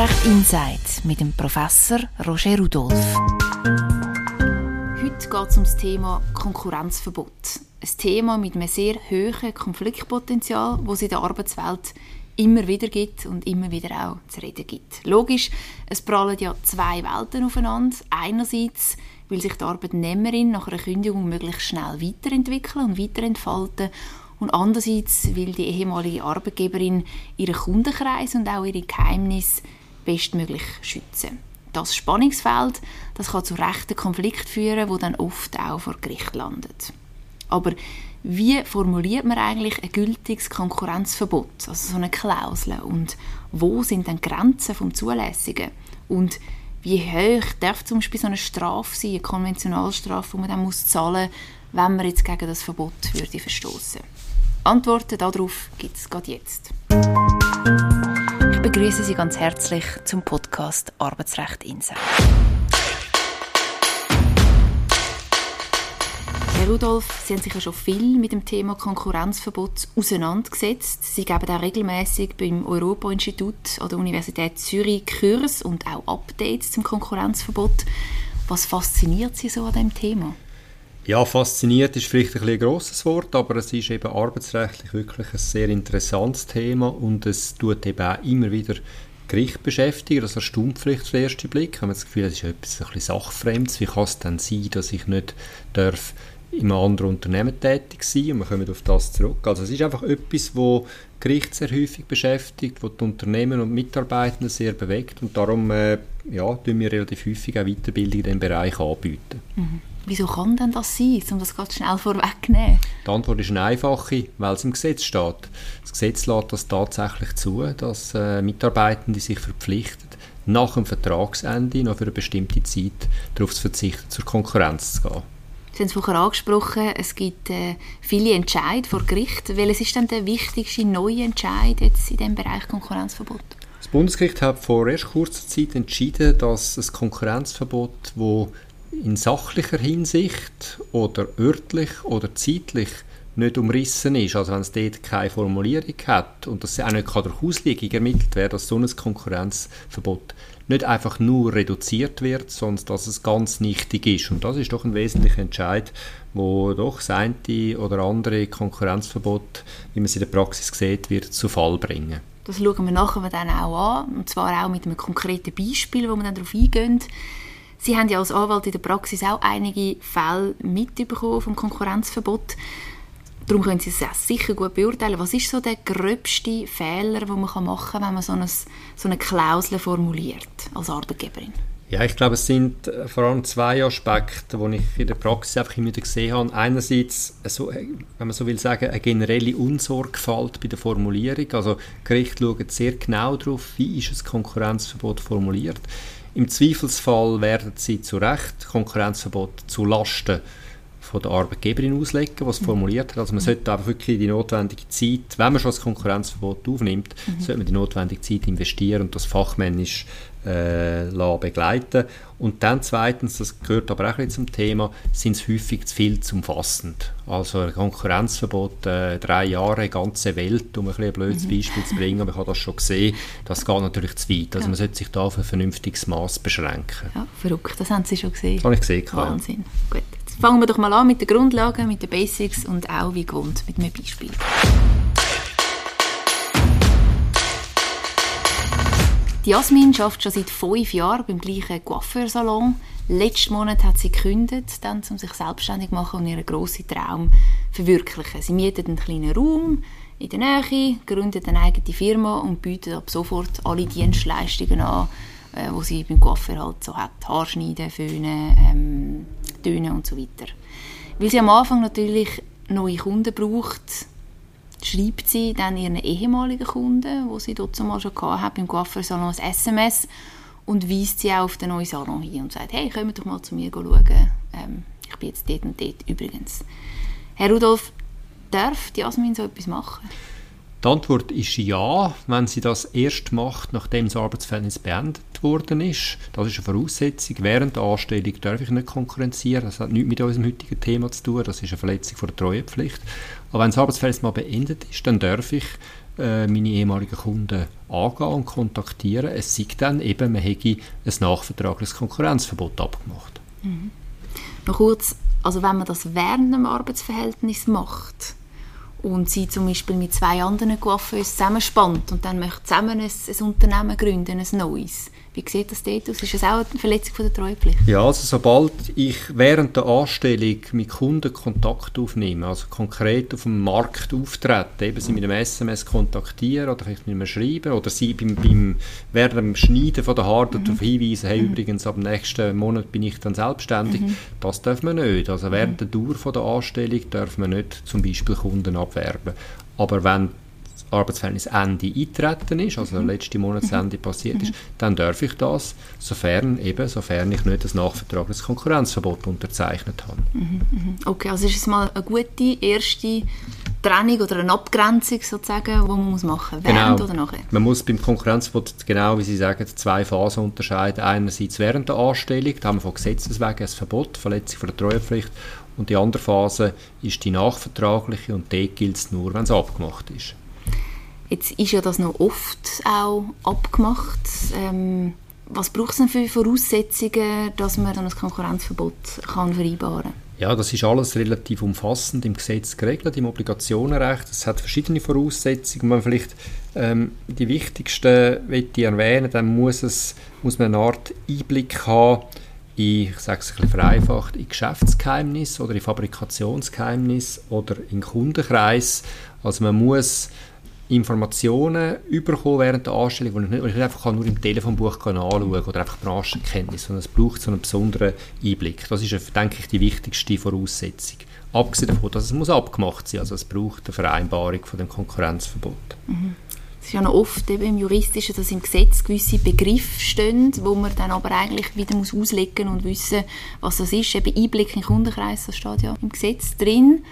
Arbeitsrecht Insight mit dem Professor Roger Rudolph. Heute geht es um das Thema Konkurrenzverbot. Ein Thema mit einem sehr hohen Konfliktpotenzial, das es in der Arbeitswelt immer wieder gibt und immer wieder auch zu reden gibt. Logisch, es prallen ja zwei Welten aufeinander. Einerseits will sich die Arbeitnehmerin nach einer Kündigung möglichst schnell weiterentwickeln und weiterentfalten und andererseits will die ehemalige Arbeitgeberin ihren Kundenkreis und auch ihre Geheimnisse bestmöglich schützen. Das Spannungsfeld das kann zu rechten Konflikten führen, wo dann oft auch vor Gericht landet. Aber wie formuliert man eigentlich ein gültiges Konkurrenzverbot, also so eine Klausel? Und wo sind dann Grenzen vom Zulässigen? Und wie hoch darf zum Beispiel so eine Strafe sein, eine Konventionalstrafe, die man dann muss zahlen wenn man jetzt gegen das Verbot würde verstoßen? Antworten darauf gibt es gerade jetzt. Begrüße Sie ganz herzlich zum Podcast Arbeitsrecht Insight. Herr Rudolf, Sie haben sich ja schon viel mit dem Thema Konkurrenzverbot auseinandergesetzt. Sie geben auch regelmäßig beim Europa-Institut an der Universität Zürich Kurs und auch Updates zum Konkurrenzverbot. Was fasziniert Sie so an dem Thema? Ja, fasziniert ist vielleicht ein, ein grosses Wort, aber es ist eben arbeitsrechtlich wirklich ein sehr interessantes Thema und es tut eben auch immer wieder Gericht beschäftigen. Das erstaunt vielleicht auf den ersten Blick. Haben das Gefühl, es ist etwas ein Sachfremdes. Wie kann es denn sein, dass ich nicht darf in einem anderen Unternehmen tätig sein und wir kommen auf das zurück. Also es ist einfach etwas, wo Gericht sehr häufig beschäftigt, wo die Unternehmen und Mitarbeitenden sehr bewegt und darum äh, ja, tun wir relativ häufig auch Weiterbildung in diesem Bereich anbieten. Mhm. Wieso kann denn das sein, um das ganz schnell vorwegzunehmen? Die Antwort ist eine einfache, weil es im Gesetz steht. Das Gesetz lässt das tatsächlich zu, dass äh, Mitarbeitende sich verpflichten, nach dem Vertragsende noch für eine bestimmte Zeit darauf zu verzichten, zur Konkurrenz zu gehen. Sie haben es vorher angesprochen, es gibt äh, viele Entscheid vor Gericht. Welches ist denn der wichtigste neue Entscheid jetzt in dem Bereich Konkurrenzverbot? Das Bundesgericht hat vor erst kurzer Zeit entschieden, dass das Konkurrenzverbot, das in sachlicher Hinsicht oder örtlich oder zeitlich nicht umrissen ist, also wenn es dort keine Formulierung hat und das auch nicht durch Auslegung ermittelt werden dass so ein Konkurrenzverbot nicht einfach nur reduziert wird, sondern dass es ganz nichtig ist. Und das ist doch ein wesentlicher Entscheid, wo doch das eine oder andere Konkurrenzverbot, wie man es in der Praxis sieht, wird zu Fall bringen. Das schauen wir nachher dann auch an, und zwar auch mit einem konkreten Beispiel, wo wir dann darauf eingehen. Sie haben ja als Anwalt in der Praxis auch einige Fälle mitbekommen vom Konkurrenzverbot. Darum können Sie es auch sicher gut beurteilen. Was ist so der gröbste Fehler, den man machen kann, wenn man so eine, so eine Klausel formuliert als Arbeitgeberin? Ja, ich glaube, es sind äh, vor allem zwei Aspekte, die ich in der Praxis einfach immer wieder gesehen habe. Einerseits, so, äh, wenn man so will sagen, eine generelle Unsorgfalt bei der Formulierung. Also Gericht schauen sehr genau darauf, wie ist das Konkurrenzverbot formuliert. Im Zweifelsfall werden sie zu Recht Konkurrenzverbot zu Lasten von der Arbeitgeberin auslegen, was mhm. formuliert hat. Also man sollte einfach wirklich die notwendige Zeit, wenn man schon das Konkurrenzverbot aufnimmt, mhm. sollte man die notwendige Zeit investieren und das fachmännisch äh, begleiten. Und dann zweitens, das gehört aber auch ein zum Thema, sind es häufig zu viel zu umfassend. Also ein Konkurrenzverbot, äh, drei Jahre, ganze Welt, um ein, ein blödes mhm. Beispiel zu bringen, aber ich habe das schon gesehen, das geht natürlich zu weit. Also ja. man sollte sich da auf ein vernünftiges Maß beschränken. Ja, verrückt, das haben Sie schon gesehen. Das habe ich gesehen. Wahnsinn. Ja. Gut, jetzt fangen wir doch mal an mit den Grundlagen, mit den Basics und auch wie gewohnt mit einem Beispiel. Die Jasmin arbeitet schon seit fünf Jahren beim gleichen Coiffeursalon. Letzten Monat hat sie gekündigt, dann, um sich selbstständig zu machen und ihren grossen Traum zu verwirklichen. Sie mietet einen kleinen Raum in der Nähe, gründet eine eigene Firma und bietet ab sofort alle Dienstleistungen an, äh, die sie beim Coiffeur halt so hat. Haarschneiden, Föhnen, ähm, Tönen und so weiter. Weil sie am Anfang natürlich neue Kunden braucht, schreibt sie dann ihren ehemaligen Kunden, wo sie dort mal schon hat, beim Coiffeursalon ein SMS und weist sie auch auf den neuen Salon hin und sagt, hey, kommt doch mal zu mir schauen. Ähm, ich bin jetzt dort und dort übrigens. Herr Rudolf, darf die Jasmin so etwas machen? Die Antwort ist ja, wenn sie das erst macht, nachdem das Arbeitsverhältnis beendet worden ist. Das ist eine Voraussetzung. Während der Anstellung darf ich nicht konkurrenzieren. Das hat nichts mit unserem heutigen Thema zu tun. Das ist eine Verletzung von der Treuepflicht. Aber wenn das Arbeitsverhältnis mal beendet ist, dann darf ich äh, meine ehemaligen Kunden angehen und kontaktieren. Es sei dann eben, man hätte ein nachvertragliches Konkurrenzverbot abgemacht. Mhm. Noch kurz, also wenn man das während einem Arbeitsverhältnis macht und sie zum Beispiel mit zwei anderen Coiffeurs zusammenspannt und dann möchte zusammen ein, ein Unternehmen gründen, ein neues, wie sieht das dort aus? Ist das auch eine Verletzung von der Treuepflicht? Ja, also sobald ich während der Anstellung mit Kunden Kontakt aufnehme, also konkret auf dem Markt auftrete, eben sie mit einem SMS kontaktieren oder vielleicht mit einem Schreiben oder sie beim, beim, während dem Schneiden von der Haare mhm. darauf hinweisen, hey, mhm. übrigens, ab nächsten Monat bin ich dann selbstständig, mhm. das darf man nicht. Also während mhm. der Dauer von der Anstellung darf man nicht zum Beispiel Kunden abwerben. Aber wenn Arbeitsverhältnisende eintreten ist, also mhm. letzte Monatsende mhm. passiert ist, dann darf ich das, sofern eben, sofern ich nicht das nachvertragliches Konkurrenzverbot unterzeichnet habe. Mhm, mhm. Okay, also ist es mal eine gute erste Trennung oder eine Abgrenzung sozusagen, die man muss machen muss, während genau. oder nachher? Man muss beim Konkurrenzverbot, genau wie Sie sagen, zwei Phasen unterscheiden. Einerseits während der Anstellung, da haben wir von Gesetzes wegen ein Verbot, Verletzung von der Treuepflicht und die andere Phase ist die nachvertragliche und dort gilt es nur, wenn es abgemacht ist. Jetzt ist ja das noch oft auch abgemacht. Ähm, was braucht es denn für Voraussetzungen, dass man dann ein Konkurrenzverbot kann vereinbaren kann? Ja, das ist alles relativ umfassend im Gesetz geregelt, im Obligationenrecht. Es hat verschiedene Voraussetzungen. Man vielleicht ähm, die wichtigsten ich erwähnen, dann muss, es, muss man eine Art Einblick haben in, ich sage es ein bisschen vereinfacht, in Geschäftsgeheimnis oder in Fabrikationsgeheimnis oder in Kundenkreis. Also man muss Informationen bekommen während der Anstellung, die ich nicht, ich nicht einfach nur im Telefonbuch anschauen kann oder einfach Branchenkenntnis, sondern es braucht so einen besonderen Einblick. Das ist, denke ich, die wichtigste Voraussetzung. Abgesehen davon, dass es muss abgemacht sein muss, also es braucht eine Vereinbarung von dem Konkurrenzverbot. Mhm. Es ist ja noch oft eben im Juristischen, dass im Gesetz gewisse Begriffe stehen, wo man dann aber eigentlich wieder muss auslegen und wissen, was das ist. Eben Einblick in den Kundenkreis, das steht ja im Gesetz drin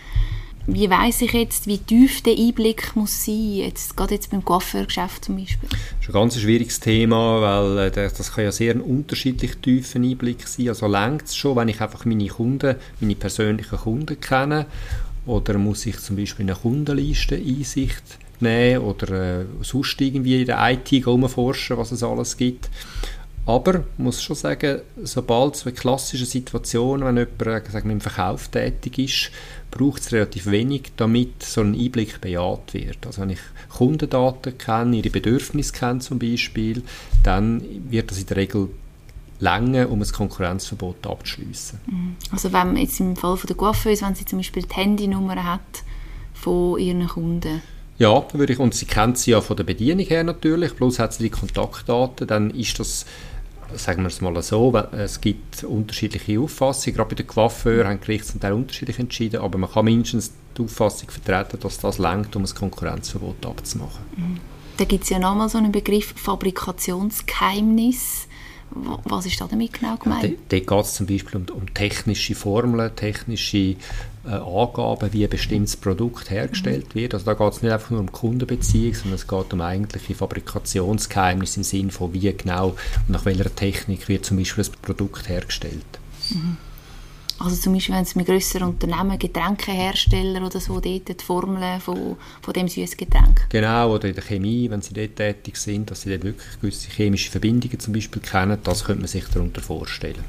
wie weiß ich jetzt, wie tief der Einblick muss sein, jetzt, gerade jetzt beim Coiffeurgeschäft zum Beispiel? Das ist ein ganz schwieriges Thema, weil äh, das kann ja sehr ein unterschiedlich tiefen Einblick sein. Also längt es schon, wenn ich einfach meine Kunden, meine persönlichen Kunden kenne oder muss ich zum Beispiel eine Kundenliste Einsicht nehmen oder äh, sonst irgendwie in der IT herumforschen, was es alles gibt. Aber ich muss schon sagen, sobald es eine klassische Situation, wenn jemand äh, sagen wir, im Verkauf tätig ist, braucht es relativ wenig, damit so ein Einblick bejaht wird. Also wenn ich Kundendaten kenne, ihre Bedürfnisse kenne zum Beispiel, dann wird das in der Regel länger, um ein Konkurrenzverbot abzuschließen. Mhm. Also wenn jetzt im Fall von der Coiffeuse, wenn sie zum Beispiel die Handynummer hat von ihren Kunden, ja, würde ich, und sie kennt sie ja von der Bedienung her natürlich, plus hat sie die Kontaktdaten, dann ist das sagen wir es mal so, es gibt unterschiedliche Auffassungen, gerade bei den Coiffeuren haben Gerichte zum Teil unterschiedlich entschieden, aber man kann mindestens die Auffassung vertreten, dass das längt, um ein Konkurrenzverbot abzumachen. Mhm. Da gibt es ja nochmal so einen Begriff Fabrikationsgeheimnis. Was ist da damit genau gemeint? Ja, Dort geht es zum Beispiel um, um technische Formeln, technische äh, Angaben, wie ein bestimmtes Produkt hergestellt wird. Also da geht es nicht einfach nur um Kundenbeziehung, sondern es geht um eigentliche Fabrikationsgeheimnisse im Sinne von wie genau und nach welcher Technik wird zum Beispiel das Produkt hergestellt. Mhm. Also zum Beispiel, wenn es mit grösseren Unternehmen, Getränkehersteller oder so, dort die Formeln von, von dem süßen Getränk. Genau, oder in der Chemie, wenn sie dort tätig sind, dass sie dort wirklich gewisse chemische Verbindungen zum Beispiel kennen, das könnte man sich darunter vorstellen.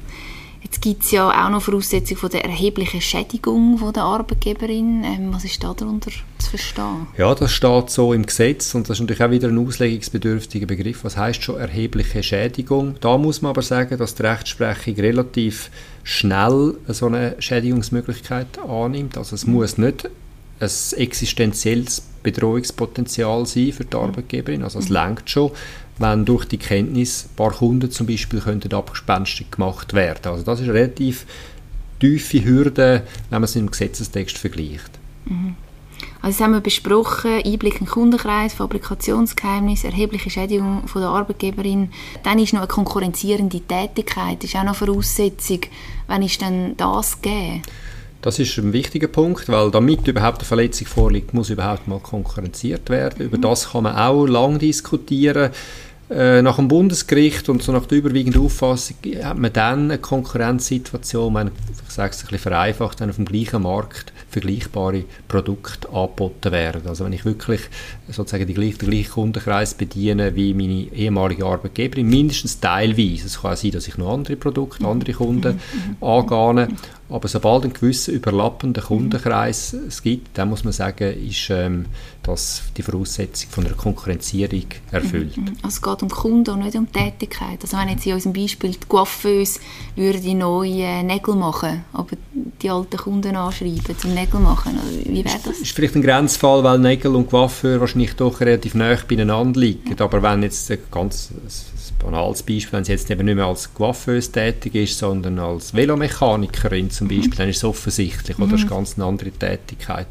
Jetzt gibt es ja auch noch Voraussetzungen von der erheblichen Schädigung von der Arbeitgeberin. Ähm, was ist da darunter zu verstehen? Ja, das steht so im Gesetz und das ist natürlich auch wieder ein auslegungsbedürftiger Begriff. Was heißt schon erhebliche Schädigung? Da muss man aber sagen, dass die Rechtsprechung relativ schnell so eine Schädigungsmöglichkeit annimmt. Also es muss nicht ein existenzielles Bedrohungspotenzial sein für die Arbeitgeberin. Also es lenkt schon, wenn durch die Kenntnis ein paar Kunden zum Beispiel könnten abgespenstig gemacht werden. Also das ist eine relativ tiefe Hürde, wenn man es im Gesetzestext vergleicht. Mhm. Also das haben wir besprochen, Einblick in den Kundenkreis, Fabrikationsgeheimnis, erhebliche Schädigung von der Arbeitgeberin. Dann ist noch eine konkurrenzierende Tätigkeit, ist auch noch Voraussetzung. Wann ist denn das gegeben? Das ist ein wichtiger Punkt, weil damit überhaupt eine Verletzung vorliegt, muss überhaupt mal konkurrenziert werden. Mhm. Über das kann man auch lang diskutieren. äh, nach dem Bundesgericht und so nach der überwiegenden Auffassung hat man dann eine Konkurrenzsituation, man, ich sage es ein bisschen vereinfacht, dann auf dem gleichen Markt vergleichbare Produkte angeboten werden. Also wenn ich wirklich sozusagen die gleiche, den gleichen Kundenkreis bediene wie meine ehemalige Arbeitgeberin, mindestens teilweise. Es kann auch sein, dass ich noch andere Produkte, andere Kunden mhm. mhm. Aber sobald ein gewisser überlappender Kundenkreis es gibt, dann muss man sagen, ist ähm, das die Voraussetzung von einer Konkurrenzierung erfüllt. Mhm. Also es geht um Kunden und nicht um Tätigkeit. Also wenn jetzt in unserem Beispiel die Coiffeuse würde die neue Nägel machen, aber die alten Kunden anschreiben zum Nägel machen, wie wäre das? Ist vielleicht ein Grenzfall, weil Nägel und Coiffeur wahrscheinlich doch relativ nah beieinander liegen. Aber wenn jetzt ganz banales Beispiel, wenn sie jetzt eben nicht mehr als Coiffeuse tätig ist, sondern als Velomechanikerin zum mhm. Beispiel, mhm. dann ist es offensichtlich, oder? Das ist mhm. ganz eine andere Tätigkeit.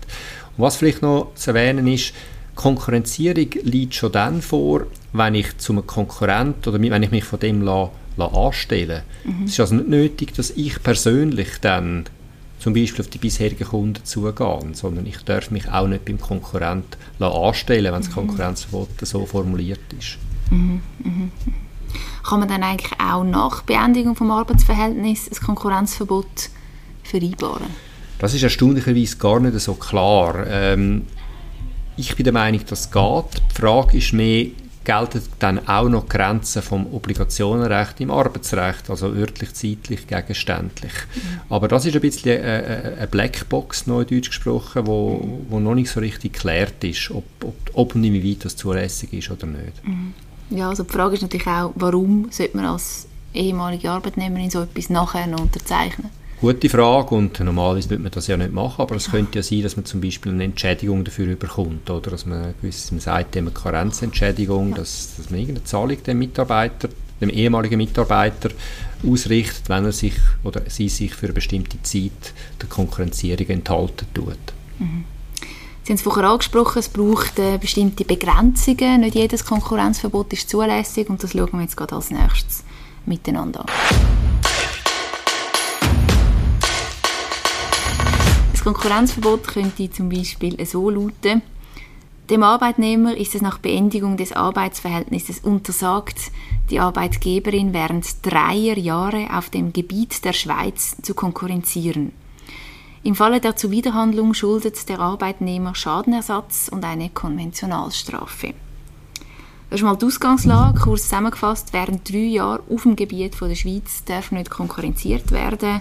Und was vielleicht noch zu erwähnen ist, Konkurrenzierung liegt schon dann vor, wenn ich zu einem Konkurrent oder wenn ich mich von dem la, la anstelle. Mhm. Es ist also nicht nötig, dass ich persönlich dann zum Beispiel auf die bisherigen Kunden zugehen, sondern ich darf mich auch nicht beim Konkurrent anstellen, wenn das mhm. Konkurrenzverbot so formuliert ist. Mhm. Mhm kann man dann eigentlich auch nach Beendigung des Arbeitsverhältnisses ein Konkurrenzverbot vereinbaren? Das ist erstaunlicherweise gar nicht so klar. Ähm, ich bin der Meinung, das geht. Die Frage ist mehr, gelten dann auch noch Grenzen vom Obligationenrecht im Arbeitsrecht, also örtlich, zeitlich, gegenständlich. Mhm. Aber das ist ein bisschen eine Blackbox, neudeutsch gesprochen, wo, wo noch nicht so richtig geklärt ist, ob, ob, ob und inwieweit das zulässig ist oder nicht. Mhm. Ja, also die Frage ist natürlich auch, warum sollte man als ehemalige Arbeitnehmerin so etwas nachher noch unterzeichnen? Gute Frage und normalerweise würde man das ja nicht machen, aber es könnte ja sein, dass man zum Beispiel eine Entschädigung dafür überkommt oder dass man gewiss, man sagt, eine Karenzentschädigung, ja. dass, dass man irgendeine Zahlung dem Mitarbeiter, dem ehemaligen Mitarbeiter ausrichtet, wenn er sich oder sie sich für eine bestimmte Zeit der Konkurrenzierung enthalten tut. Mhm. Sie haben es vorher angesprochen, es braucht äh, bestimmte Begrenzungen. Nicht jedes Konkurrenzverbot ist zulässig und das schauen wir jetzt gerade als nächstes miteinander an. Das Konkurrenzverbot könnte zum Beispiel so lauten, dem Arbeitnehmer ist es nach Beendigung des Arbeitsverhältnisses untersagt, die Arbeitgeberin während dreier Jahre auf dem Gebiet der Schweiz zu konkurrenzieren. Im Falle der Zuwiderhandlung schuldet der Arbeitnehmer Schadenersatz und eine Konventionalstrafe. Das ist mal die Ausgangslage. Kurz zusammengefasst, während drei Jahren auf dem Gebiet der Schweiz darf nicht konkurrenziert werden.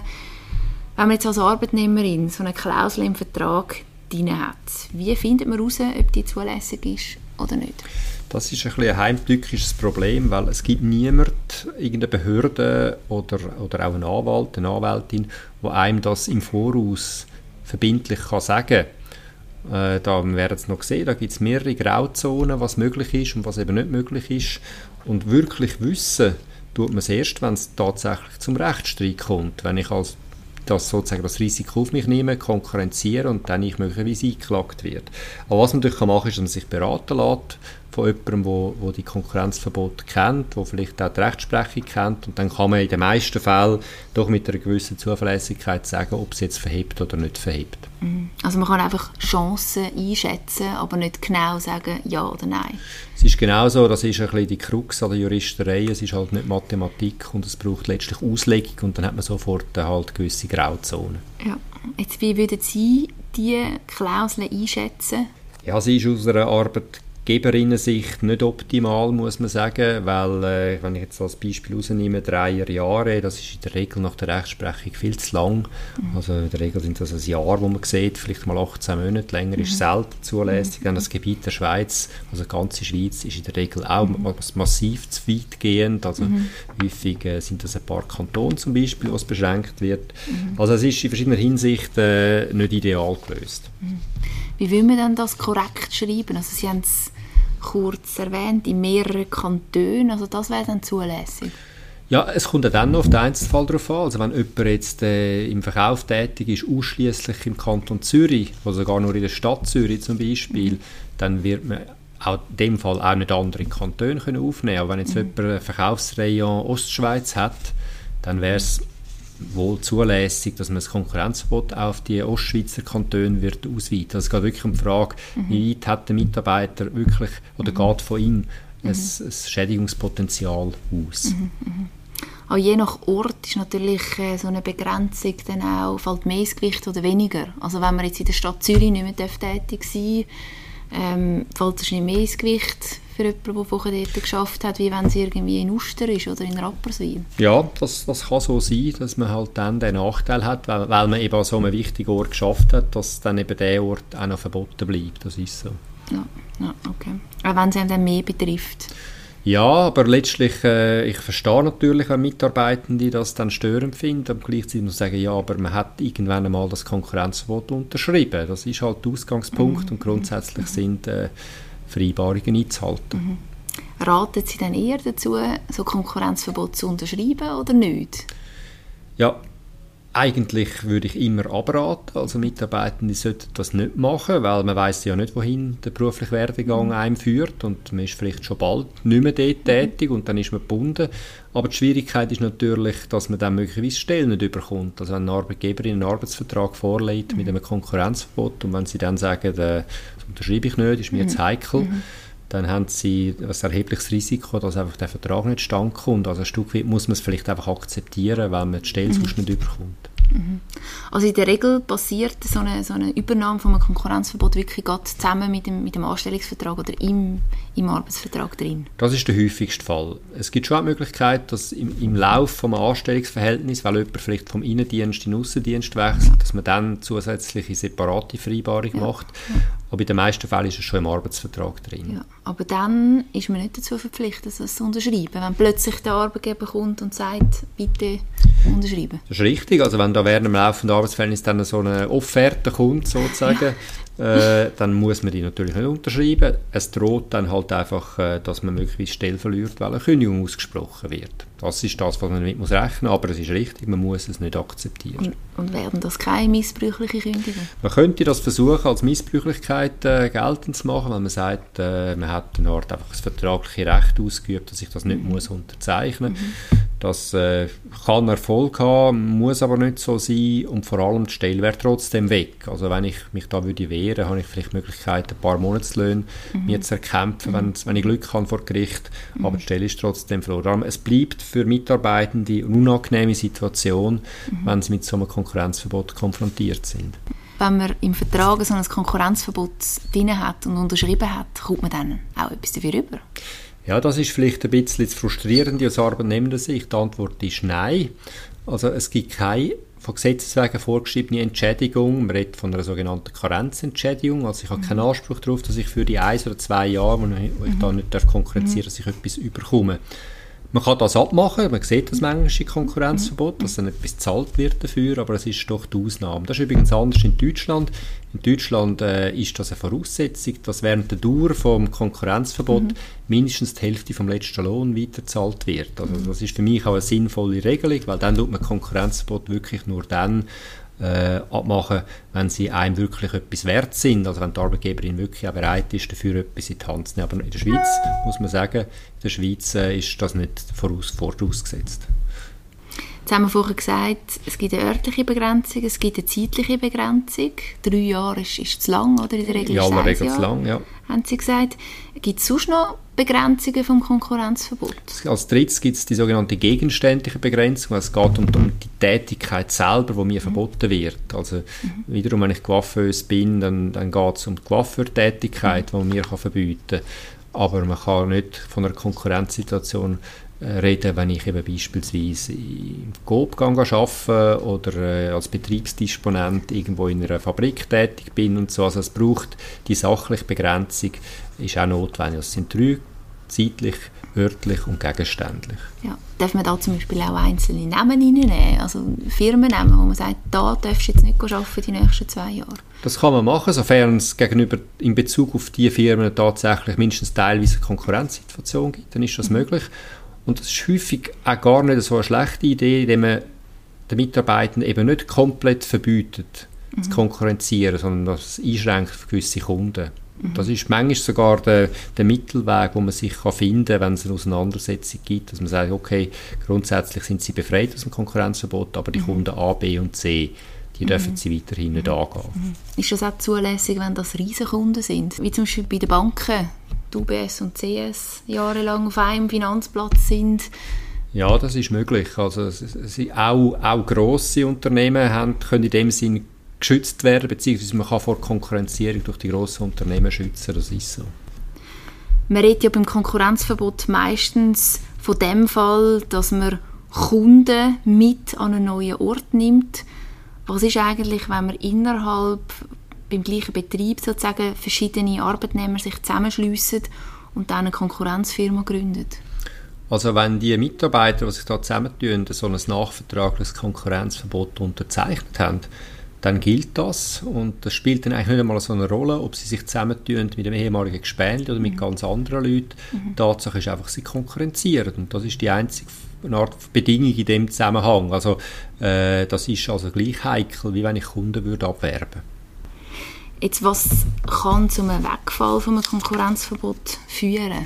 Wenn man jetzt als Arbeitnehmerin so eine Klausel im Vertrag drin hat, wie findet man heraus, ob die zulässig ist oder nicht? Das ist ein, ein heimtückisches Problem, weil es gibt niemand, irgendeine Behörde oder, oder auch einen Anwalt, eine Anwältin, wo einem das im Voraus verbindlich kann sagen kann. Äh, da werden es noch sehen, da gibt es mehrere Grauzonen, was möglich ist und was eben nicht möglich ist. Und wirklich wissen tut man es erst, wenn es tatsächlich zum Rechtsstreit kommt. Wenn ich als das sozusagen das Risiko auf mich nehme, konkurrenziere und dann ich möglicherweise eingeklagt werde. Aber was man natürlich machen kann, ist, dass man sich beraten lässt von jemandem, wo, wo die Konkurrenzverbote kennt, wo vielleicht auch die Rechtsprechung kennt und dann kann man in den meisten Fällen doch mit einer gewissen Zuverlässigkeit sagen, ob es jetzt verhebt oder nicht verhebt. Mhm. Also man kann einfach Chancen einschätzen, aber nicht genau sagen ja oder nein. Es ist genau so, das ist ein bisschen die Krux an der Juristerei, es ist halt nicht Mathematik und es braucht letztlich Auslegung und dann hat man sofort halt gewisse Grauzonen. Ja, jetzt wie würden Sie diese Klauseln einschätzen? Ja, sie ist aus einer Arbeit Geberinnensicht nicht optimal, muss man sagen, weil, äh, wenn ich jetzt als Beispiel rausnehme, drei Jahre, das ist in der Regel nach der Rechtsprechung viel zu lang. Mhm. Also in der Regel sind das ein Jahr, wo man sieht, vielleicht mal 18 Monate, länger mhm. ist selten zulässig. Mhm. Dann das Gebiet der Schweiz, also die ganze Schweiz, ist in der Regel auch mhm. massiv zu weit gehend. Also mhm. häufig äh, sind das ein paar Kantone zum Beispiel, wo es beschränkt wird. Mhm. Also es ist in verschiedener Hinsicht äh, nicht ideal gelöst. Wie will man denn das korrekt schreiben? Also Sie haben es kurz erwähnt, in mehreren Kantonen. Also das wäre dann zulässig. Ja, es kommt ja dann noch auf den Einzelfall darauf an. Also wenn jemand jetzt äh, im Verkauf tätig ist, ausschließlich im Kanton Zürich, oder sogar nur in der Stadt Zürich zum Beispiel, mhm. dann wird man auch in dem Fall auch nicht andere Kantone können aufnehmen können. Aber wenn jetzt mhm. jemand einen Verkaufsrayon Ostschweiz hat, dann wäre es wohl zulässig, dass man das Konkurrenzverbot auf die Ostschweizer Kantone wird ausweiten. Also es geht wirklich um die Frage, mhm. wie weit hat der Mitarbeiter wirklich oder mhm. geht von ihm ein, ein Schädigungspotenzial aus. Auch je nach Ort ist natürlich äh, so eine Begrenzung dann auch, fällt mehr ins Gewicht oder weniger. Also wenn man jetzt in der Stadt Zürich nicht mehr tätig sein ähm, fällt es mehr ins Gewicht für jemanden, der vorher dort geschafft hat, wie wenn es irgendwie in Uster ist oder in Rapperswil. Ja, das, das kann so sein, dass man halt dann den Nachteil hat, weil, weil man eben an so einem wichtigen Ort geschafft hat, dass dann eben der Ort auch noch verboten bleibt. Das ist so. Ja, ja okay. Auch wenn es einem dann mehr betrifft. Ja, aber letztlich, äh, ich verstehe natürlich, wenn Mitarbeitende das dann störend finden, aber gleichzeitig muss sagen, ja, aber man hat irgendwann einmal das Konkurrenzverbot unterschrieben. Das ist halt der Ausgangspunkt mhm. und grundsätzlich mhm. sind äh, Vereinbarungen einzuhalten. Mhm. Raten Sie dann eher dazu, so Konkurrenzverbot zu unterschreiben oder nicht? Ja, eigentlich würde ich immer abraten. Also Mitarbeitende sollten das nicht machen, weil man weiß ja nicht, wohin der berufliche Werdegang mhm. einem führt und man ist vielleicht schon bald nicht mehr dort tätig und dann ist man gebunden. Aber die Schwierigkeit ist natürlich, dass man dann möglicherweise Stellen nicht überkommt. Also wenn ein Arbeitgeber einen Arbeitsvertrag vorlegt mit mhm. einem Konkurrenzverbot und wenn sie dann sagen, das unterschreibe ich nicht, ist mir mhm. zu heikel, mhm dann haben sie ein erhebliches Risiko, dass einfach der Vertrag nicht stand kommt. Also ein Stück weit muss man es vielleicht einfach akzeptieren, weil man die Stelle mhm. sonst nicht überkommt. Mhm. Also in der Regel passiert so eine, so eine Übernahme von einem Konkurrenzverbot wirklich zusammen mit dem, mit dem Anstellungsvertrag oder im, im Arbeitsvertrag drin? Das ist der häufigste Fall. Es gibt schon die Möglichkeit, dass im, im Lauf vom Anstellungsverhältnis, weil jemand vielleicht vom Innendienst in den Außendienst wechselt, ja. dass man dann zusätzliche separate Vereinbarung ja. macht. Ja. Aber in den meisten Fällen ist es schon im Arbeitsvertrag drin. Ja, aber dann ist man nicht dazu verpflichtet, das zu unterschreiben, wenn plötzlich der Arbeitgeber kommt und sagt, bitte unterschreiben. Das ist richtig. Also wenn da während dem laufenden Arbeitsverhältnis dann so eine Offerte kommt, sozusagen, ja. Äh, dann muss man die natürlich nicht unterschreiben. Es droht dann halt einfach, äh, dass man möglicherweise Stelle verliert, weil eine Kündigung ausgesprochen wird. Das ist das, was man damit muss rechnen muss, aber es ist richtig, man muss es nicht akzeptieren. Und, und werden das keine missbräuchliche Kündigung? Man könnte das versuchen, als Missbräuchlichkeit äh, geltend zu machen, wenn man sagt, äh, man hat eine Art einfach das vertragliche Recht ausgeübt, dass ich das nicht mhm. muss unterzeichnen muss. Mhm. Das äh, kann Erfolg haben, muss aber nicht so sein und vor allem die Stelle wäre trotzdem weg. Also wenn ich mich da würde wehren, habe ich vielleicht die Möglichkeit, ein paar Monatslöhne mhm. mir zu erkämpfen, mhm. wenn ich Glück habe vor Gericht, mhm. aber die Stelle ist trotzdem verloren. Es bleibt für Mitarbeitende eine unangenehme Situation, mhm. wenn sie mit so einem Konkurrenzverbot konfrontiert sind. Wenn man im Vertrag so ein Konkurrenzverbot drin hat und unterschrieben hat, kommt man dann auch etwas dafür über? Ja, das ist vielleicht ein bisschen das Frustrierende aus Arbeitnehmersicht. Die Antwort ist nein. Also es gibt keine von Gesetzes wegen vorgeschriebene Entschädigung. Man redet von einer sogenannten Karenzentschädigung. Also ich habe keinen mhm. Anspruch darauf, dass ich für die ein oder zwei Jahre, wo ich, ich da nicht konkurrenzieren darf, dass ich etwas überkomme. Man kann das abmachen, man sieht das manchmal Konkurrenzverbot, dass dann etwas gezahlt wird dafür, aber es ist doch die Ausnahme. Das ist übrigens anders in Deutschland. In Deutschland äh, ist das eine Voraussetzung, dass während der Dauer vom Konkurrenzverbot mhm. mindestens die Hälfte vom letzten Lohn weiterzahlt wird. Also das ist für mich auch eine sinnvolle Regelung, weil dann tut man Konkurrenzverbot wirklich nur dann äh, abmachen, wenn sie einem wirklich etwas wert sind, also wenn die Arbeitgeberin wirklich auch bereit ist, dafür etwas in die Hand zu nehmen. Aber in der Schweiz muss man sagen, in der Schweiz äh, ist das nicht voraus, vorausgesetzt. Jetzt haben wir vorher gesagt, es gibt eine örtliche Begrenzung, es gibt eine zeitliche Begrenzung. Drei Jahre ist, ist zu lang, oder? In der Regel ja, in der Regel zu lang, ja. Haben Sie gesagt. Gibt es sonst noch Begrenzungen vom Konkurrenzverbot? Als drittes gibt es die sogenannte gegenständliche Begrenzung. Es geht um, um die Tätigkeit selber, die mir mhm. verboten wird. Also mhm. wiederum, wenn ich Coiffeuse bin, dann, dann geht es um die Coiffeurtätigkeit, mhm. die man mir kann verbieten kann. Aber man kann nicht von einer Konkurrenzsituation reden, wenn ich eben beispielsweise im Coop arbeite oder äh, als Betriebsdisponent irgendwo in einer Fabrik tätig bin und so. Also es braucht die sachliche Begrenzung, ist auch notwendig. Es sind drei, zeitlich, örtlich und gegenständlich. Ja. Darf man da zum Beispiel auch einzelne Namen reinnehmen, also Firmennamen, wo man sagt, da darfst du jetzt nicht arbeiten die nächsten zwei Jahre? Das kann man machen, sofern es gegenüber in Bezug auf diese Firmen tatsächlich mindestens teilweise eine Konkurrenzsituation gibt, dann ist das mhm. möglich. Und das ist häufig auch gar nicht so eine schlechte Idee, indem man den Mitarbeitenden eben nicht komplett verbietet, mhm. zu konkurrenzieren, sondern das einschränkt für gewisse Kunden. Mhm. Das ist manchmal sogar der, der Mittelweg, wo man sich kann finden kann, wenn es eine Auseinandersetzung gibt, dass man sagt, okay, grundsätzlich sind sie befreit aus dem Konkurrenzverbot, aber die mhm. Kunden A, B und C, die dürfen mhm. sie weiterhin nicht mhm. angehen. Ist das auch zulässig, wenn das Riesenkunden sind? Wie zum Beispiel bei den Banken? Die UBS und CS jahrelang auf einem Finanzplatz sind? Ja, das ist möglich. Also sie, auch, auch grosse Unternehmen haben, können in dem Sinn geschützt werden, beziehungsweise man kann vor Konkurrenzierung durch die grossen Unternehmen schützen, das ist so. Man redet ja beim Konkurrenzverbot meistens von dem Fall, dass man Kunden mit an einen neuen Ort nimmt. Was ist eigentlich, wenn man innerhalb beim gleichen Betrieb sozusagen verschiedene Arbeitnehmer sich zusammenschliessen und dann eine Konkurrenzfirma gründet? Also wenn die Mitarbeiter, die sich da zusammentun, so ein nachvertragliches Konkurrenzverbot unterzeichnet haben, dann gilt das und das spielt dann eigentlich nicht einmal so eine Rolle, ob sie sich zusammentun mit dem ehemaligen Gespendli oder mit mhm. ganz anderen Leuten. Mhm. Tatsache ist einfach, sie konkurrenzieren und das ist die einzige Art Bedingung in dem Zusammenhang. Also äh, das ist also gleich heikel, wie wenn ich Kunden würde abwerben Jetzt, was kann zu einem Wegfall von einem Konkurrenzverbot führen?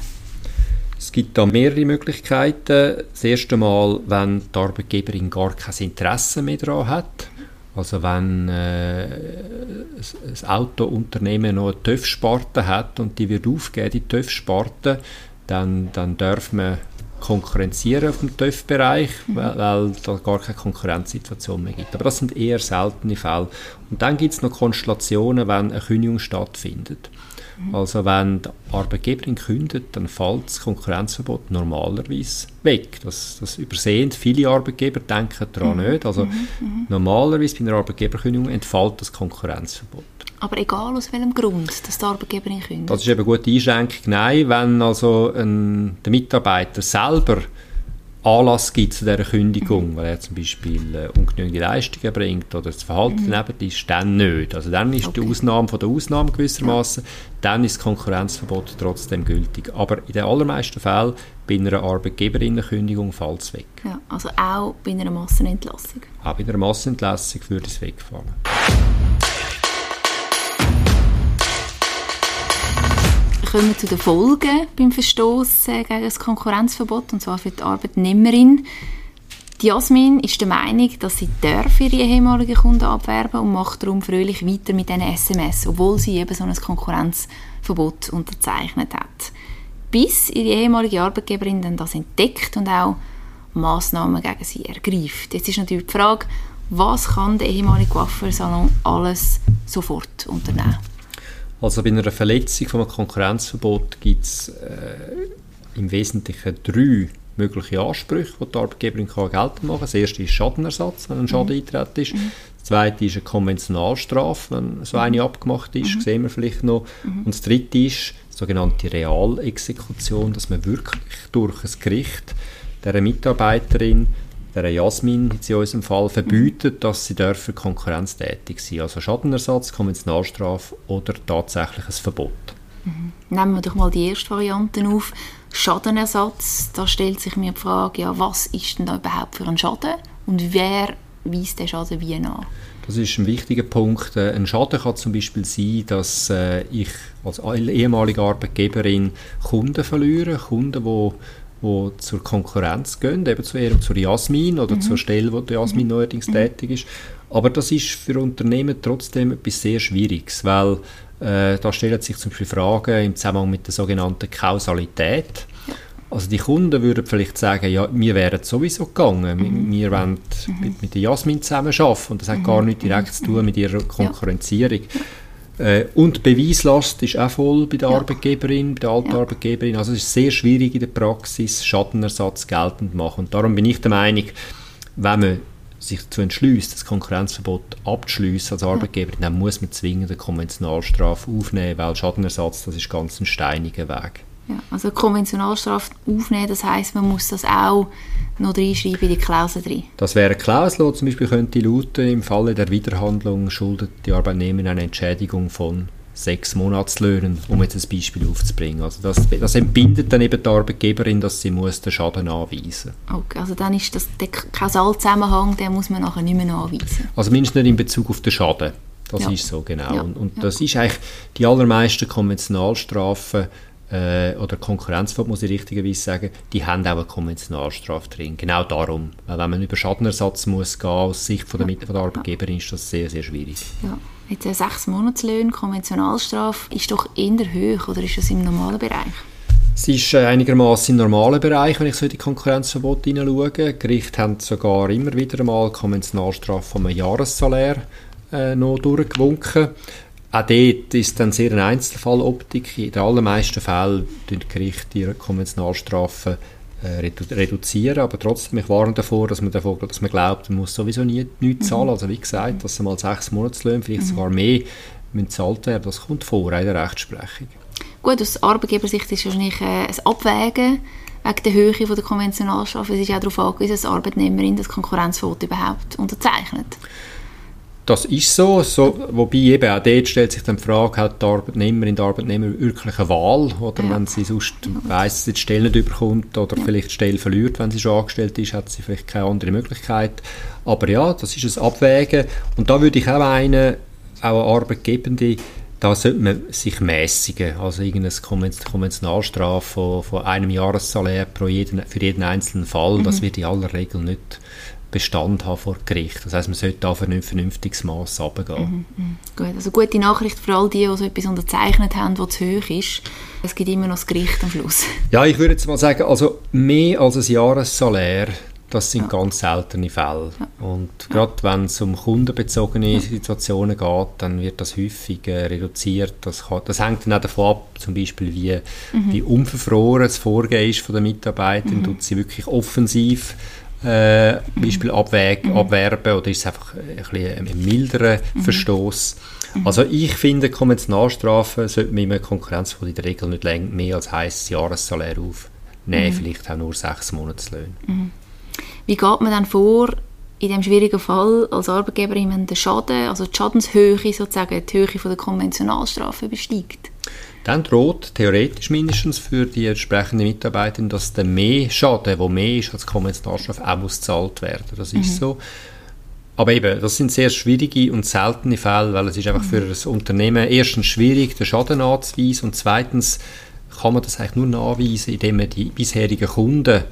Es gibt da mehrere Möglichkeiten. Das erste Mal, wenn die Arbeitgeberin gar kein Interesse mehr daran hat. Also wenn äh, ein Autounternehmen noch eine TÜV-Sparte hat und die wird aufgeben, die TÜV-Sparte, dann, dann darf man konkurrenzieren auf dem TÜV-Bereich, mhm. weil, weil da gar keine Konkurrenzsituation mehr gibt. Aber das sind eher seltene Fälle. Und dann gibt es noch Konstellationen, wenn eine Kündigung stattfindet. Mhm. Also wenn die Arbeitgeberin kündet, dann fällt das Konkurrenzverbot normalerweise weg. Das, das übersehen viele Arbeitgeber, denken daran mhm. nicht. Also mhm. mhm. normalerweise bei einer Arbeitgeberkündigung entfällt das Konkurrenzverbot. Aber egal aus welchem Grund, dass die Arbeitgeberin kündigt? Das ist eben eine gute Einschränkung. Nein, wenn also ein, der Mitarbeiter selber Anlass gibt zu dieser Kündigung, mhm. weil er zum Beispiel äh, ungenügende Leistungen bringt oder das Verhalten mhm. daneben ist, dann nicht. Also dann ist okay. die Ausnahme von der Ausnahme gewissermaßen, ja. dann ist das Konkurrenzverbot trotzdem gültig. Aber in den allermeisten Fällen bei einer Arbeitgeberinnenkündigung fällt es weg. Ja, also auch bei einer Massenentlassung? Auch bei einer Massenentlassung würde es wegfallen. Kommen zu den Folgen beim Verstoß gegen das Konkurrenzverbot, und zwar für die Arbeitnehmerin. Die Jasmin ist der Meinung, dass sie darf ihre ehemaligen Kunden abwerben und macht darum fröhlich weiter mit diesen SMS, obwohl sie eben so ein Konkurrenzverbot unterzeichnet hat. Bis ihre ehemalige Arbeitgeberin dann das entdeckt und auch Massnahmen gegen sie ergreift. Jetzt ist natürlich die Frage, was kann der ehemalige Coiffeursalon alles sofort unternehmen? Also bei einer Verletzung von einem Konkurrenzverbot gibt es äh, im Wesentlichen drei mögliche Ansprüche, die die Arbeitgeberin kann geltend machen kann. Das erste ist Schadenersatz, wenn ein Schaden mhm. eintritt ist. Mhm. Das zweite ist eine Konventionalstrafe, wenn so eine mhm. abgemacht ist, mhm. sehen wir vielleicht noch. Mhm. Und das dritte ist sogenannte Realexekution, dass man wirklich durch ein Gericht der Mitarbeiterin der Jasmin in unserem Fall verbietet, dass sie dürfen konkurrenztätig sein Also Schadenersatz, Konventionalstrafe oder tatsächlich ein Verbot. Mhm. Nehmen wir doch mal die erste Variante auf. Schadenersatz, da stellt sich mir die Frage, ja, was ist denn da überhaupt für ein Schaden und wer weist den Schaden wie nach? Das ist ein wichtiger Punkt. Äh, ein Schaden kann zum Beispiel sein, dass äh, ich als ehemalige Arbeitgeberin Kunden verliere, Kunden, die die zur Konkurrenz gehen, eben zu ihr, zur Jasmin oder mhm. zur Stelle, wo die Jasmin mhm. neuerdings mhm. tätig ist. Aber das ist für Unternehmen trotzdem etwas sehr Schwieriges, weil äh, da stellen sich zum Beispiel Fragen im Zusammenhang mit der sogenannten Kausalität. Also die Kunden würden vielleicht sagen, ja, wir wären sowieso gegangen, mhm. wir wollen mhm. mit, mit der Jasmin zusammen arbeiten und das hat gar nichts direkt zu tun mit ihrer Konkurrenzierung. Ja. Äh, und Beweislast ist auch voll bei der ja. Arbeitgeberin, bei der alten ja. Arbeitgeberin. Also es ist sehr schwierig in der Praxis, Schadenersatz geltend zu machen. Und darum bin ich der Meinung, wenn man sich zu entschließt, das Konkurrenzverbot abzuschließen als Arbeitgeberin, ja. dann muss man zwingend eine Konventionalstrafe aufnehmen, weil Schadenersatz, das ist ganz ein steiniger Weg. Ja, also Konventionalstrafe aufnehmen, das heißt, man muss das auch noch reinschreiben in die Klausel drin. Das wäre eine Klausel, zum Beispiel könnte lauten, im Falle der Wiederhandlung schuldet die Arbeitnehmerin eine Entschädigung von sechs Monatslöhnen, um jetzt ein Beispiel aufzubringen. Also das, das entbindet dann eben die Arbeitgeberin, dass sie muss den Schaden anweisen muss. Okay, also dann ist das der Kausalzusammenhang, den muss man nachher nicht mehr anweisen. Also mindestens nicht in Bezug auf den Schaden. Das ja. ist so, genau. Ja. Und, und ja. das ist eigentlich die allermeisten Konventionalstrafen äh, oder Konkurrenzverbot, muss ich richtigerweise sagen, die haben auch eine Konventionalstrafe drin. Genau darum. Weil wenn man über Schadenersatz muss gehen, aus Sicht von der, ja. von der Arbeitgeberin, ist das sehr, sehr schwierig. Ja. Jetzt eine sechs Monatslöhne, Konventionalstrafe, ist doch eher hoch oder ist das im normalen Bereich? Es ist äh, einigermaßen im normalen Bereich, wenn ich so in die Konkurrenzverbote hineinschaue. Gerichte haben sogar immer wieder einmal Konventionalstrafe von einem Jahressalär äh, noch durchgewunken. Auch dort ist dann sehr eine Einzelfalloptik. In den allermeisten Fällen tun die Gerichte ihre Konventionalstrafen äh, redu reduzieren, aber trotzdem, ich warne davor, dass man, davor, dass man glaubt, man muss sowieso nie, nichts zahlen. Mhm. Also wie gesagt, dass mal sechs Monatslöhne, vielleicht mhm. sogar mehr, müssen gezahlt werden, das kommt vor in der Rechtsprechung. Gut, aus Arbeitgebersicht ist es wahrscheinlich äh, ein Abwägen wegen der Höhe von der Konventionalstrafe. Es ist auch darauf angewiesen, dass Arbeitnehmerin das Konkurrenzverbot überhaupt unterzeichnet. Das ist so, so, wobei eben auch dort stellt sich dann die Frage, hat die Arbeitnehmerin, der Arbeitnehmer wirklich eine Wahl oder ja. wenn sie sonst weiss, sie die Stelle nicht überkommt oder ja. vielleicht die Stelle verliert, wenn sie schon angestellt ist, hat sie vielleicht keine andere Möglichkeit. Aber ja, das ist ein Abwägen und da würde ich auch einen, auch eine Arbeitgebende, da sollte man sich mäßigen, also irgendeine Konventionalstrafe von, von einem Jahressalär pro jeden, für jeden einzelnen Fall, mhm. das wird in aller Regel nicht Bestand haben vor Gericht. Das heißt, man sollte da auf ein vernünftiges Maß runtergehen. Mhm, mh. Gut, also gute Nachricht für all die, die so etwas unterzeichnet haben, was zu hoch ist. Es gibt immer noch das Gericht am Schluss. Ja, ich würde jetzt mal sagen, also mehr als ein Jahressalär, das sind ja. ganz seltene Fälle. Ja. Und gerade ja. wenn es um kundenbezogene Situationen geht, dann wird das häufig äh, reduziert. Das, kann, das, hängt dann auch davon ab, zum Beispiel wie, mhm. wie unverfroren das Vorgehen ist von der Mitarbeiterin. Mhm. Tut sie wirklich offensiv äh, Beispiel abwäg, mhm. abwerben oder ist es einfach ein, bisschen ein milderer mhm. Verstoß? Mhm. Also ich finde, Konventionalstrafen sollte man in einem Konkurrenzfall in der Regel nicht länger mehr als heißes Jahressalär aufnehmen, mhm. vielleicht auch nur sechs Monatslöhne. Mhm. Wie geht man dann vor in diesem schwierigen Fall als Arbeitgeberin, wenn der Schaden, also die Schadenshöhe sozusagen, die Höhe von der Konventionalstrafe besteigt? Dann droht theoretisch mindestens für die entsprechende Mitarbeiterin, dass der mehr Schaden, der mehr ist als Konventionalstrafe, auch muss gezahlt werden. Das ist mhm. so. Aber eben, das sind sehr schwierige und seltene Fälle, weil es ist einfach mhm. für das Unternehmen erstens schwierig, den Schaden anzuweisen und zweitens kann man das eigentlich nur nachweisen, indem man die bisherigen Kunden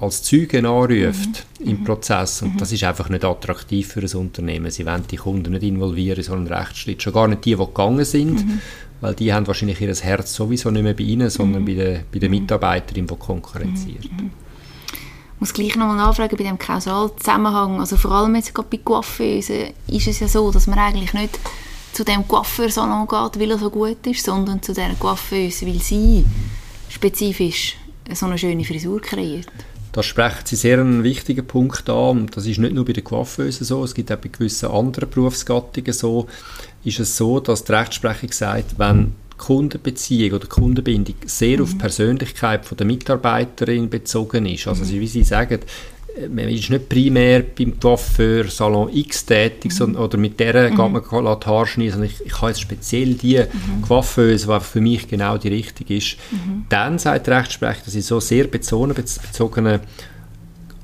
als Zeugen anruft mhm. im mhm. Prozess und mhm. das ist einfach nicht attraktiv für ein Unternehmen. Sie wollen die Kunden nicht involvieren in so einen Rechtsschritt, schon gar nicht die, die gegangen sind, mhm weil die haben wahrscheinlich ihr Herz sowieso nicht mehr bei ihnen, sondern mhm. bei der, bei der Mitarbeiterin, die konkurrenziert. Mhm. Ich muss gleich nochmal nachfragen bei dem Kausalzusammenhang, also vor allem jetzt gerade bei Coiffeusen ist es ja so, dass man eigentlich nicht zu dem Coiffeursalon geht, weil er so gut ist, sondern zu dieser Coiffeuse, weil sie spezifisch so eine schöne Frisur kreiert. Da sprechen Sie sehr einen wichtigen Punkt an. Und das ist nicht nur bei den Coiffeusen so, es gibt auch bei gewissen anderen Berufsgattungen so. Ist es so, dass die Rechtsprechung sagt, wenn Kundenbeziehung oder Kundenbindung sehr mhm. auf die Persönlichkeit von der Mitarbeiterin bezogen ist, also mhm. wie Sie sagen, man ist nicht primär beim Coiffeur Salon X tätig, mhm. sondern, oder mit der mhm. geht man die Haare schneiden, sondern ich, ich habe jetzt speziell die mhm. Coiffeuse, die für mich genau die richtige ist. Mhm. Dann sagt die Rechtsprechung, dass in so sehr bezogenen, bezogenen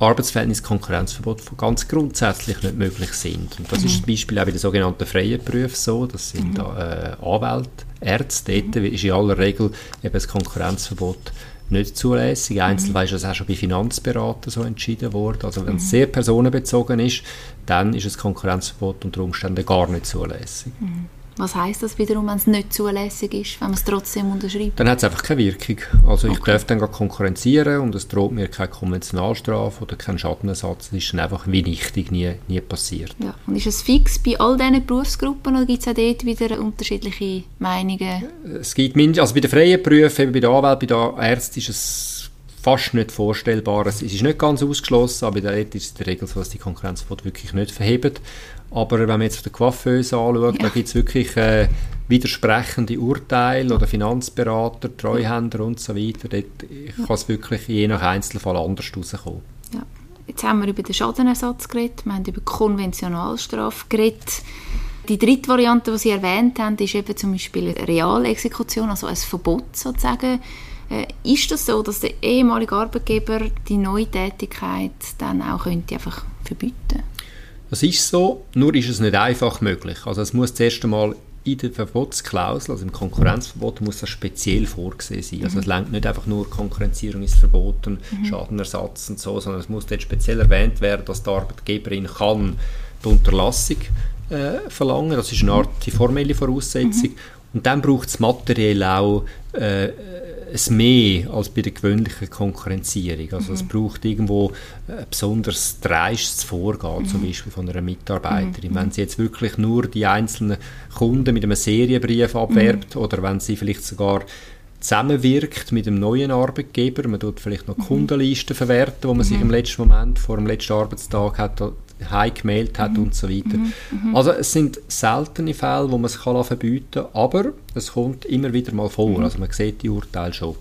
Arbeitsverhältnis Konkurrenzverbot ganz grundsätzlich nicht möglich sind. Und das mhm. ist zum Beispiel auch bei den sogenannten freien Berufen so, das sind mhm. äh, Anwälte, Ärzte, dort ist in aller Regel eben das Konkurrenzverbot nicht zulässig. Einzelweise ist das auch schon bei Finanzberatern so entschieden worden. Also wenn es mhm. sehr personenbezogen ist, dann ist das Konkurrenzverbot unter Umständen gar nicht zulässig. Mhm. Was heißt das wiederum, wenn es nicht zulässig ist, wenn man es trotzdem unterschreibt? Dann hat es einfach keine Wirkung. Also ich okay. darf dann konkurrenzieren und es droht mir keine Konventionalstrafe oder kein Schadenersatz. Das ist dann einfach wie nichtig nie, nie passiert. Ja. Und ist es fix bei all diesen Berufsgruppen oder gibt es auch dort wieder unterschiedliche Meinungen? Es gibt mindestens, also bei den freien Berufen, bei der Anwalt, bei der Ärzten ist es fast nicht vorstellbar. Es ist nicht ganz ausgeschlossen, aber dort ist es in der Regel so, dass die Konkurrenzverbot wirklich nicht verhebt. Aber wenn man jetzt den Coiffeuse anschaut, ja. da gibt es wirklich äh, widersprechende Urteile oder Finanzberater, Treuhänder und so weiter. Dort ja. kann es wirklich je nach Einzelfall anders rauskommen. Ja. Jetzt haben wir über den Schadenersatz geredet, wir haben über Konventionalstrafe geredet. Die dritte Variante, die Sie erwähnt haben, ist eben zum Beispiel eine Realexekution, also ein Verbot sozusagen. Äh, ist das so, dass der ehemalige Arbeitgeber die neue Tätigkeit dann auch könnte einfach verbieten das ist so, nur ist es nicht einfach möglich. Also es muss zuerst einmal in der Verbotsklausel, also im Konkurrenzverbot, muss das speziell vorgesehen sein. Also es mhm. lenkt nicht einfach nur Konkurrenzierung ist verboten, mhm. Schadenersatz und so, sondern es muss dort speziell erwähnt werden, dass die Arbeitgeberin kann die Unterlassung äh, verlangen. Das ist eine Art die formelle Voraussetzung. Mhm. Und dann braucht es materiell auch äh, es mehr als bei der gewöhnlichen Konkurrenzierung. Also mhm. es braucht irgendwo ein besonders dreistes Vorgehen, mhm. zum Beispiel von einer Mitarbeiterin. Mhm. Wenn sie jetzt wirklich nur die einzelnen Kunden mit einem Serienbrief abwerbt mhm. oder wenn sie vielleicht sogar zusammenwirkt mit dem neuen Arbeitgeber, man tut vielleicht noch mhm. Kundenlisten verwerten, wo man sich mhm. im letzten Moment vor dem letzten Arbeitstag hat heimgemeldet hat mhm. und so weiter. Mhm. mhm. Also es sind seltene Fälle, wo man es kann verbieten kann, aber es kommt immer wieder mal vor. Mhm. Also man sieht die Urteile schon.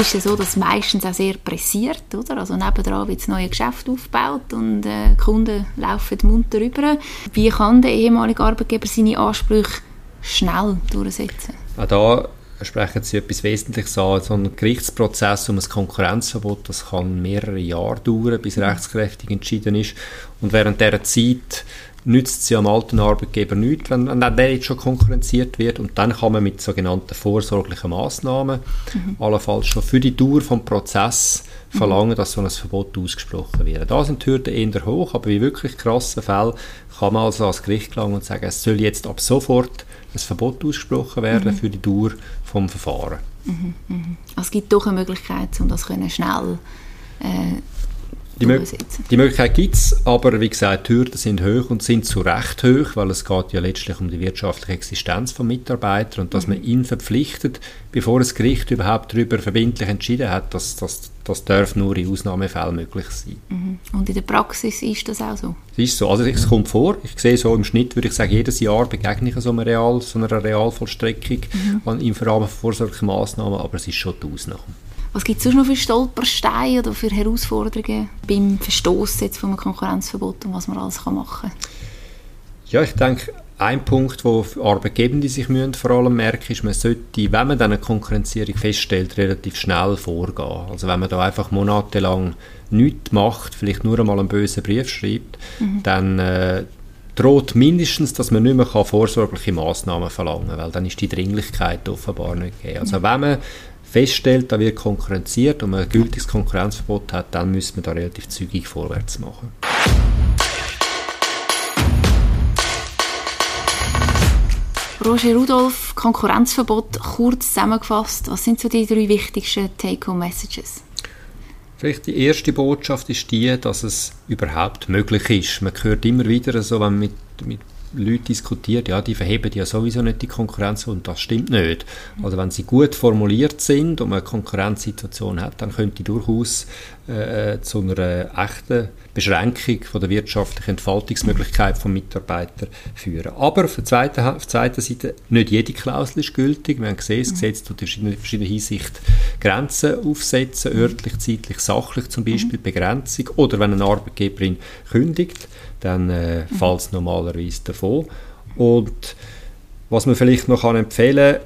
Es ist ja so, dass meistens auch sehr pressiert, oder? Also nebendran wird das neue Geschäft aufgebaut und äh, die Kunden laufen munter rüber. Wie kann der ehemalige Arbeitgeber seine Ansprüche schnell durchsetzen? Auch da sprechen Sie etwas Wesentliches an. So ein Gerichtsprozess um ein Konkurrenzverbot, das kann mehrere Jahre dauern, bis rechtskräftig entschieden ist. Und während dieser Zeit nützt ja am alten Arbeitgeber nichts, wenn, wenn der jetzt schon konkurrenziert wird. Und dann kann man mit sogenannten vorsorglichen Massnahmen mhm. allenfalls schon für die Dauer des Prozesses verlangen, dass so ein Verbot ausgesprochen wird. Da sind die Hürden eher hoch, aber in wirklich krassen Fällen kann man also ans Gericht gelangen und sagen, es soll jetzt ab sofort ein Verbot ausgesprochen werden mhm. für die Dauer des Verfahrens. Mhm, mhm. Also es gibt doch eine Möglichkeit, um das schnell äh, die, Mö die Möglichkeit gibt es, aber wie gesagt, die Hürden sind hoch und sind zu Recht hoch, weil es geht ja letztlich um die wirtschaftliche Existenz von Mitarbeitern und dass mhm. man ihn verpflichtet, bevor das Gericht überhaupt darüber verbindlich entschieden hat, dass das, das darf nur in Ausnahmefällen möglich sein. Mhm. Und in der Praxis ist das auch so? Es ist so, also es kommt vor, ich sehe so im Schnitt, würde ich sagen, jedes Jahr begegne ich so einer, Real, so einer Realvollstreckung mhm. im Rahmen von vorsorglichen Massnahmen, aber es ist schon die Ausnahme. Was gibt es sonst noch für Stolpersteine oder für Herausforderungen beim Verstoß jetzt von einem Konkurrenzverbot und was man alles machen kann? Ja, ich denke, ein Punkt, wo Arbeitgebende sich müssen vor allem merken, ist, man sollte, wenn man dann eine Konkurrenzierung feststellt, relativ schnell vorgehen. Also wenn man da einfach monatelang nichts macht, vielleicht nur einmal einen bösen Brief schreibt, mhm. dann äh, droht mindestens, dass man nicht mehr vorsorgliche Massnahmen verlangen kann, weil dann ist die Dringlichkeit offenbar nicht gegeben. Also wenn man feststellt, da wird konkurrenziert und man ein gültiges Konkurrenzverbot hat, dann müssen wir da relativ zügig vorwärts machen. Roger Rudolph, Konkurrenzverbot, kurz zusammengefasst, was sind so die drei wichtigsten Take-Home-Messages? Vielleicht die erste Botschaft ist die, dass es überhaupt möglich ist. Man hört immer wieder so, wenn man mit, mit Leute diskutiert, ja, die verheben ja sowieso nicht die Konkurrenz und das stimmt nicht. Also wenn sie gut formuliert sind und man eine Konkurrenzsituation hat, dann könnte durchaus äh, zu einer echten Beschränkung von der wirtschaftlichen Entfaltungsmöglichkeit von Mitarbeitern führen. Aber auf der zweiten, auf der zweiten Seite, nicht jede Klausel ist gültig. Wir haben gesehen, das Gesetz tut in verschiedenen, verschiedenen Hinsicht Grenzen aufsetzen, örtlich, zeitlich, sachlich zum Beispiel, Begrenzung. Oder wenn eine Arbeitgeberin kündigt, dann äh, mhm. fällt es normalerweise davon. Und was man vielleicht noch kann empfehlen kann,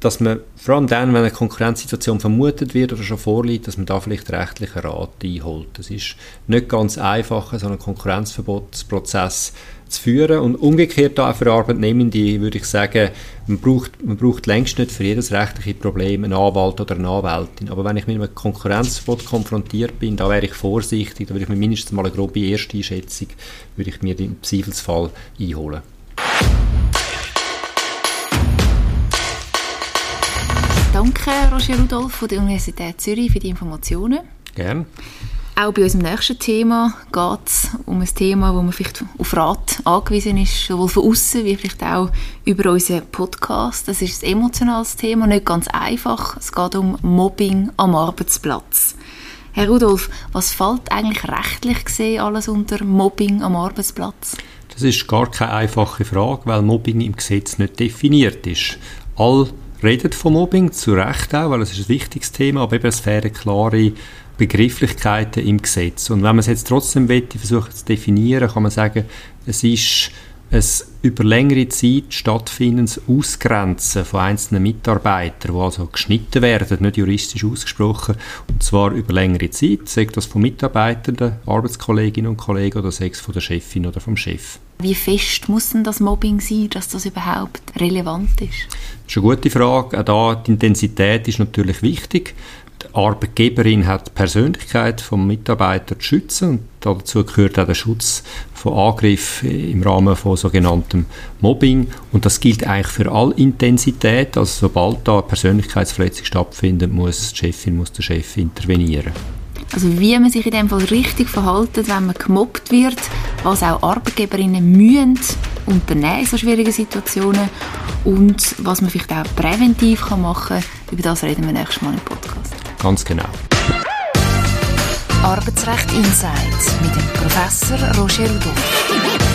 dass man vor allem dann, wenn eine Konkurrenzsituation vermutet wird oder schon vorliegt, dass man da vielleicht rechtlichen Rat einholt. Das ist nicht ganz einfach, so einen Konkurrenzverbotsprozess zu führen. Und umgekehrt auch für Arbeitnehmende würde ich sagen, man braucht, man braucht längst nicht für jedes rechtliche Problem einen Anwalt oder eine Anwältin. Aber wenn ich mit einem Konkurrenzverbot konfrontiert bin, da wäre ich vorsichtig, da würde ich mir mindestens mal eine grobe erste Einschätzung, würde ich mir im Zweifelsfall einholen. Danke, Roger Rudolph von der Universität Zürich für die Informationen. Gerne. Auch bei unserem nächsten Thema geht es um ein Thema, wo man vielleicht auf Rat angewiesen ist, sowohl von außen wie vielleicht auch über unseren Podcast. Das ist ein emotionales Thema, nicht ganz einfach. Es geht um Mobbing am Arbeitsplatz. Herr Rudolph, was fällt eigentlich rechtlich gesehen alles unter Mobbing am Arbeitsplatz? Das ist gar keine einfache Frage, weil Mobbing im Gesetz nicht definiert ist. All redet von Mobbing, zu Recht auch, weil es ist ein wichtiges Thema, aber eben es fehlen klare Begrifflichkeiten im Gesetz. Und wenn man es jetzt trotzdem will, versuchen zu definieren, kann man sagen, es ist ein über längere Zeit stattfindendes Ausgrenzen von einzelnen Mitarbeitern, die also geschnitten werden, nicht juristisch ausgesprochen, und zwar über längere Zeit, sei das von Mitarbeitenden, Arbeitskolleginnen und Kollegen oder sei es von der Chefin oder vom Chef. Wie fest muss denn das Mobbing sein, dass das überhaupt relevant ist? Das ist eine gute Frage. Auch da, die Intensität ist natürlich wichtig. Die Arbeitgeberin hat die Persönlichkeit vom Mitarbeiter zu schützen und dazu gehört auch der Schutz von Angriffen im Rahmen von sogenanntem Mobbing und das gilt eigentlich für alle Intensität. Also sobald da eine Persönlichkeitsverletzung stattfindet, muss die Chefin, muss der Chef intervenieren. Also wie man sich in dem Fall richtig verhält, wenn man gemobbt wird, was auch Arbeitgeberinnen mühen unternehmen in so schwierigen Situationen und was man vielleicht auch präventiv machen kann, über das reden wir nächstes Mal im Podcast. Ganz genau. Arbeitsrecht Insights mit dem Professor Roger Rudolph.